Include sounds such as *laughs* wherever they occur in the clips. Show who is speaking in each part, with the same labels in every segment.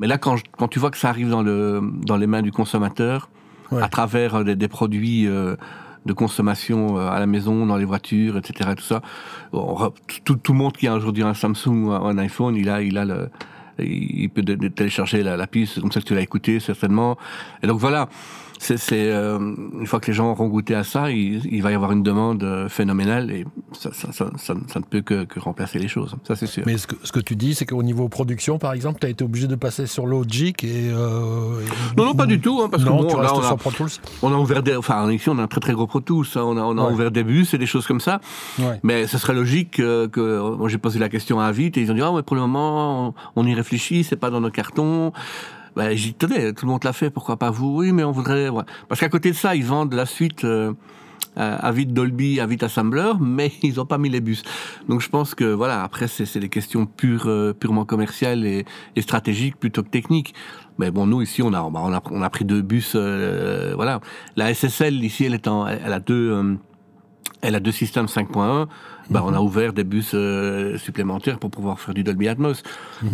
Speaker 1: Mais là, quand, quand, tu vois que ça arrive dans, le, dans les mains du consommateur, à travers euh, des, produits euh, de consommation euh, à la maison, dans les voitures, etc., tout ça, tout, tout, le monde qui a aujourd'hui un Samsung ou un iPhone, il a, il a le, il peut télécharger la, piste, comme ça que tu l'as écouté certainement. Et donc voilà, c'est euh, une fois que les gens auront goûté à ça, il, va y avoir une demande euh, phénoménale et ça, ne peut que, remplacer les choses. Ça, c'est sûr.
Speaker 2: Mais ce que, ce que tu dis, c'est qu'au niveau production, par exemple, tu as été obligé de passer sur Logic et, euh,
Speaker 1: Non, non, pas du tout. Hein, parce
Speaker 2: non,
Speaker 1: que
Speaker 2: bon,
Speaker 1: là, on, a,
Speaker 2: Pro Tools
Speaker 1: on a ouvert des. Enfin, ici, on a un très très gros Pro Tools. Hein, on a, on a
Speaker 2: Ouais.
Speaker 1: ouvert des bus et des choses comme ça.
Speaker 2: Ouais.
Speaker 1: Mais ce serait logique que. Moi, j'ai posé la question à Vite et ils ont dit Ah, mais pour le moment, on, on y réfléchit, c'est pas dans nos cartons. Ben, j'y tenais, tout le monde l'a fait, pourquoi pas vous? Oui, mais on voudrait. ouais. Parce qu'à côté de ça, ils vendent la suite euh, à à Vite Dolby, à Vite Assembler, mais *laughs* ils n'ont pas mis les bus. Donc je pense que voilà, après c'est des questions euh, purement commerciales et, et stratégiques plutôt que techniques. Mais bon, nous ici, on a, on a, on a pris deux bus. euh, voilà, la SSL ici, elle est en, elle a deux. euh, elle a deux systèmes 5.1. Bah, on a ouvert des bus euh, supplémentaires pour pouvoir faire du Dolby Atmos.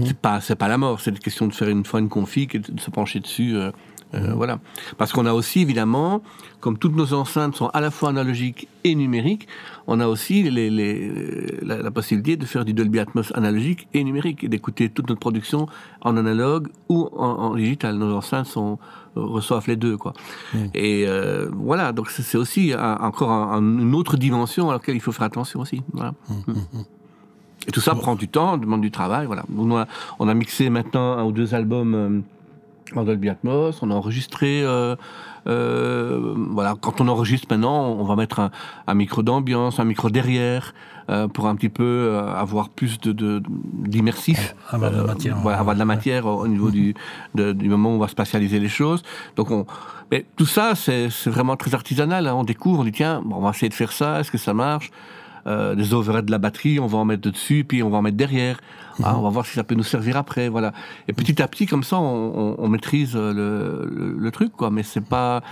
Speaker 1: C'est pas, c'est pas la mort. C'est une question de faire une fois une config et de se pencher dessus. euh, euh, Voilà. Parce qu'on a aussi, évidemment, comme toutes nos enceintes sont à la fois analogiques et numériques, on a aussi les, les, la, la possibilité de faire du Dolby Atmos analogique et numérique et d'écouter toute notre production en analogue ou en, en digital. Nos enceintes sont, reçoivent les deux, quoi. Et euh, voilà, donc c'est aussi un- encore un- un- une autre dimension à laquelle il faut faire attention aussi. Voilà. Et tout ça prend du temps, demande du travail. Voilà. On, a, on a mixé maintenant un ou deux albums euh, en Dolby Atmos. On a enregistré. euh, euh, voilà, quand on enregistre maintenant, on va mettre un, un micro d'ambiance, un micro derrière, euh, pour un petit peu avoir plus de de- d'immersif.
Speaker 2: Avoir de la matière,
Speaker 1: voilà, avoir de la matière au au niveau du, de- du moment où on va spatialiser les choses. Donc on, mais tout ça, c'est c'est vraiment très artisanal. hein. On découvre, on dit tiens, bon, on va essayer de faire ça. Est-ce que ça marche? Euh, Des overheads de la batterie, on va en mettre dessus, puis on va en mettre derrière. Ah, on va voir si ça peut nous servir après, voilà. Et petit à petit, comme ça, on, on- on maîtrise euh, le, le, le truc, quoi. Mais c'est pas,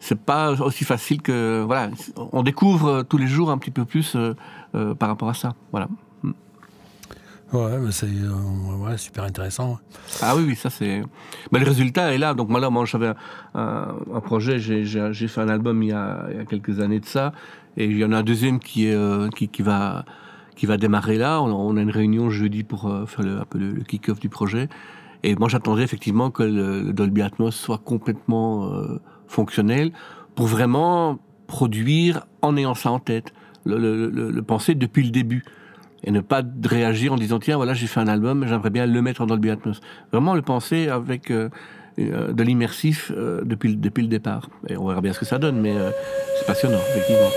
Speaker 1: c'est pas aussi facile que, voilà. On découvre euh, tous les jours un petit peu plus euh, euh, par rapport à ça, voilà.
Speaker 2: Ouais, c'est euh, ouais, super intéressant.
Speaker 1: Ah oui, oui, ça c'est. Mais le résultat est là. Donc moi j'avais un, projet, j'ai- fait un album il y, a, quelques années de ça, et il y en a un deuxième qui est euh, qui, va qui va démarrer là. On, a- une réunion jeudi pour euh, faire le, un peu le, kick-off du projet. Et moi j'attendais effectivement que le, Dolby Atmos soit complètement fonctionnel pour vraiment produire en ayant ça en tête, le penser depuis le début et ne pas réagir en disant tiens voilà j'ai fait un album j'aimerais bien le mettre en Dolby Atmos vraiment le penser avec euh, euh, de l'immersif euh, depuis le- depuis le départ. Et on verra bien ce que ça donne mais c'est passionnant effectivement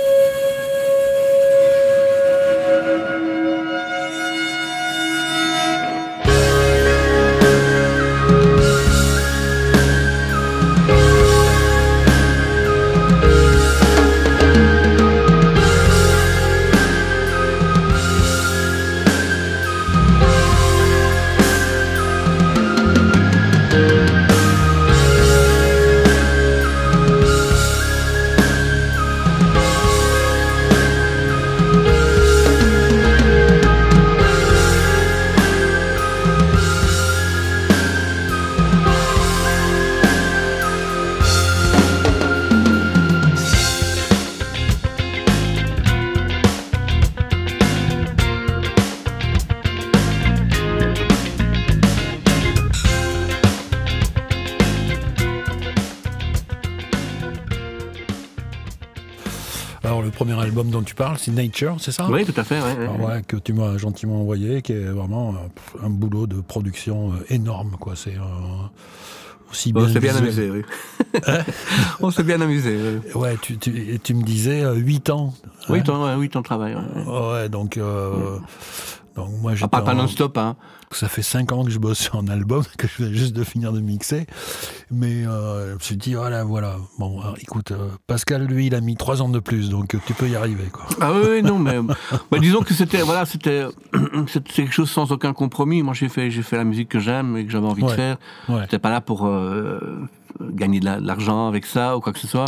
Speaker 2: Alors, le premier album dont tu parles, c'est Nature, c'est ça
Speaker 1: oui tout à fait ouais, ouais.
Speaker 2: Alors, ouais, que tu m'as gentiment envoyé, qui est vraiment euh, un boulot de production euh, énorme, quoi. C'est euh, aussi bien.
Speaker 1: on s'est bien
Speaker 2: visuel.
Speaker 1: amusé oui *laughs* on s'est bien amusé oui,
Speaker 2: Ouais, tu, tu, et tu me disais 8 ans.
Speaker 1: oui
Speaker 2: hein
Speaker 1: ton, ouais, oui, ton travail ouais.
Speaker 2: Ouais, donc. euh, donc moi,
Speaker 1: Ah, pas, pas non-stop hein.
Speaker 2: Ça fait 5 ans que je bosse *laughs* sur un album, que je viens juste de finir de mixer. Mais euh, je me suis dit, voilà, voilà. Bon, alors, écoute, euh, Pascal, lui, il a mis 3 ans de plus, donc euh, tu peux y arriver, quoi.
Speaker 1: Ah oui, non, mais *laughs* bah, disons que c'était voilà, c'était *clears throat* quelque chose sans aucun compromis. Moi, j'ai fait fait la musique que j'aime et que j'avais envie de faire.
Speaker 2: Ouais.
Speaker 1: J'étais pas là pour euh, gagner de l'argent avec ça ou quoi que ce soit.